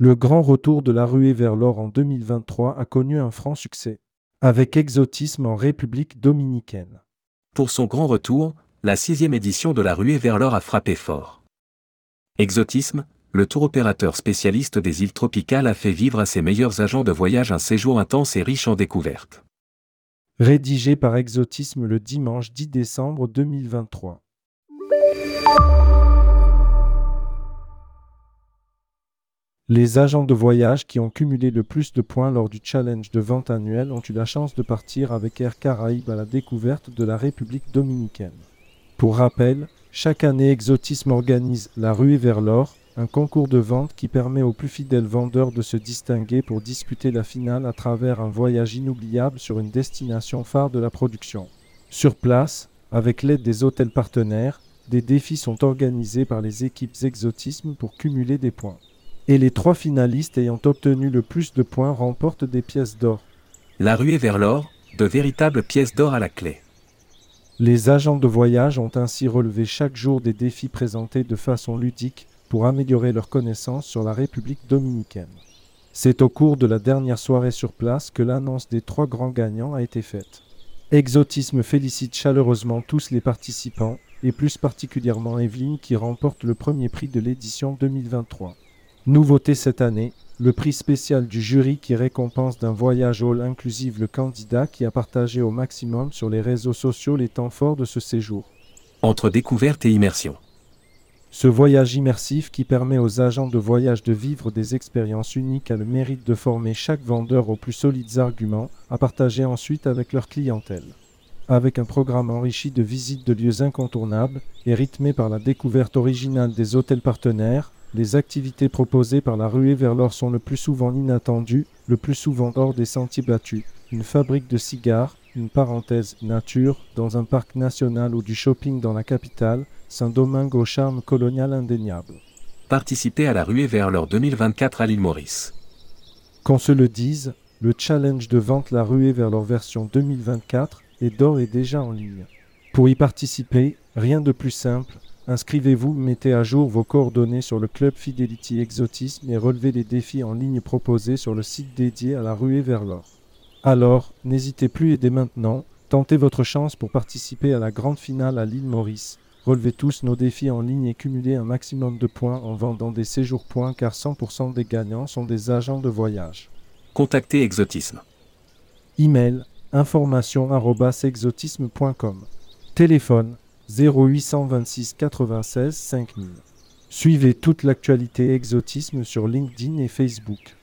Le grand retour de la ruée vers l'or en 2023 a connu un franc succès, avec exotisme en République dominicaine. Pour son grand retour, la sixième édition de la ruée vers l'or a frappé fort. Exotisme, le tour opérateur spécialiste des îles tropicales a fait vivre à ses meilleurs agents de voyage un séjour intense et riche en découvertes. Rédigé par Exotisme le dimanche 10 décembre 2023. Les agents de voyage qui ont cumulé le plus de points lors du challenge de vente annuel ont eu la chance de partir avec Air Caraïbes à la découverte de la République dominicaine. Pour rappel, chaque année Exotisme organise la ruée vers l'or, un concours de vente qui permet aux plus fidèles vendeurs de se distinguer pour disputer la finale à travers un voyage inoubliable sur une destination phare de la production. Sur place, avec l'aide des hôtels partenaires, des défis sont organisés par les équipes Exotisme pour cumuler des points et les trois finalistes ayant obtenu le plus de points remportent des pièces d'or. La ruée vers l'or, de véritables pièces d'or à la clé. Les agents de voyage ont ainsi relevé chaque jour des défis présentés de façon ludique pour améliorer leurs connaissances sur la République dominicaine. C'est au cours de la dernière soirée sur place que l'annonce des trois grands gagnants a été faite. Exotisme félicite chaleureusement tous les participants, et plus particulièrement Evelyne qui remporte le premier prix de l'édition 2023. Nouveauté cette année, le prix spécial du jury qui récompense d'un voyage all inclusive le candidat qui a partagé au maximum sur les réseaux sociaux les temps forts de ce séjour. Entre découverte et immersion. Ce voyage immersif qui permet aux agents de voyage de vivre des expériences uniques a le mérite de former chaque vendeur aux plus solides arguments à partager ensuite avec leur clientèle. Avec un programme enrichi de visites de lieux incontournables et rythmé par la découverte originale des hôtels partenaires, les activités proposées par la ruée vers l'or sont le plus souvent inattendues, le plus souvent hors des sentiers battus. Une fabrique de cigares, une parenthèse nature, dans un parc national ou du shopping dans la capitale, Saint-Domingue au charme colonial indéniable. Participer à la ruée vers l'or 2024 à l'île Maurice. Qu'on se le dise, le challenge de vente La ruée vers l'or version 2024 est d'or et déjà en ligne. Pour y participer, rien de plus simple, Inscrivez-vous, mettez à jour vos coordonnées sur le Club Fidelity Exotisme et relevez les défis en ligne proposés sur le site dédié à la ruée vers l'or. Alors, n'hésitez plus et dès maintenant, tentez votre chance pour participer à la grande finale à l'île Maurice. Relevez tous nos défis en ligne et cumulez un maximum de points en vendant des séjours points car 100% des gagnants sont des agents de voyage. Contactez Exotisme. Email information@exotisme.com. Téléphone 0826 96 5000. Suivez toute l'actualité exotisme sur LinkedIn et Facebook.